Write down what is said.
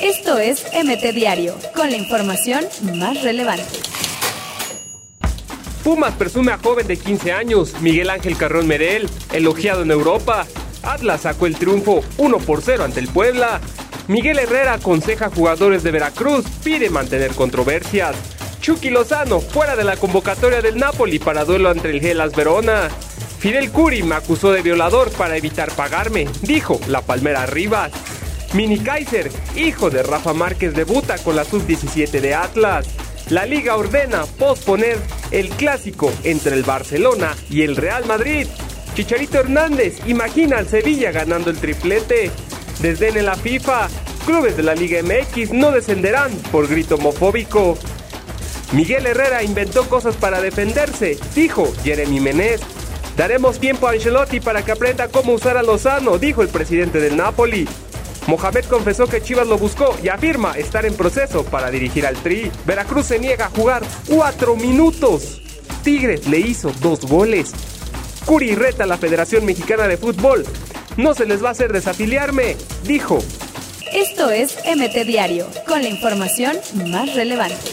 Esto es MT Diario, con la información más relevante. Pumas presume a joven de 15 años, Miguel Ángel Carrón Merel, elogiado en Europa. Atlas sacó el triunfo 1 por 0 ante el Puebla. Miguel Herrera aconseja a jugadores de Veracruz, pide mantener controversias. Chucky Lozano fuera de la convocatoria del Napoli para duelo entre el Gelas Verona. Fidel Curi me acusó de violador para evitar pagarme, dijo la Palmera Rivas. Mini Kaiser, hijo de Rafa Márquez, debuta con la sub-17 de Atlas. La liga ordena posponer el clásico entre el Barcelona y el Real Madrid. Chicharito Hernández imagina al Sevilla ganando el triplete. Desde en la FIFA, clubes de la Liga MX no descenderán por grito homofóbico. Miguel Herrera inventó cosas para defenderse, dijo Jeremy Menez. Daremos tiempo a Ancelotti para que aprenda cómo usar a Lozano, dijo el presidente del Napoli. Mohamed confesó que Chivas lo buscó y afirma estar en proceso para dirigir al Tri. Veracruz se niega a jugar cuatro minutos. Tigres le hizo dos goles. Curi reta a la Federación Mexicana de Fútbol. No se les va a hacer desafiliarme, dijo. Esto es MT Diario, con la información más relevante.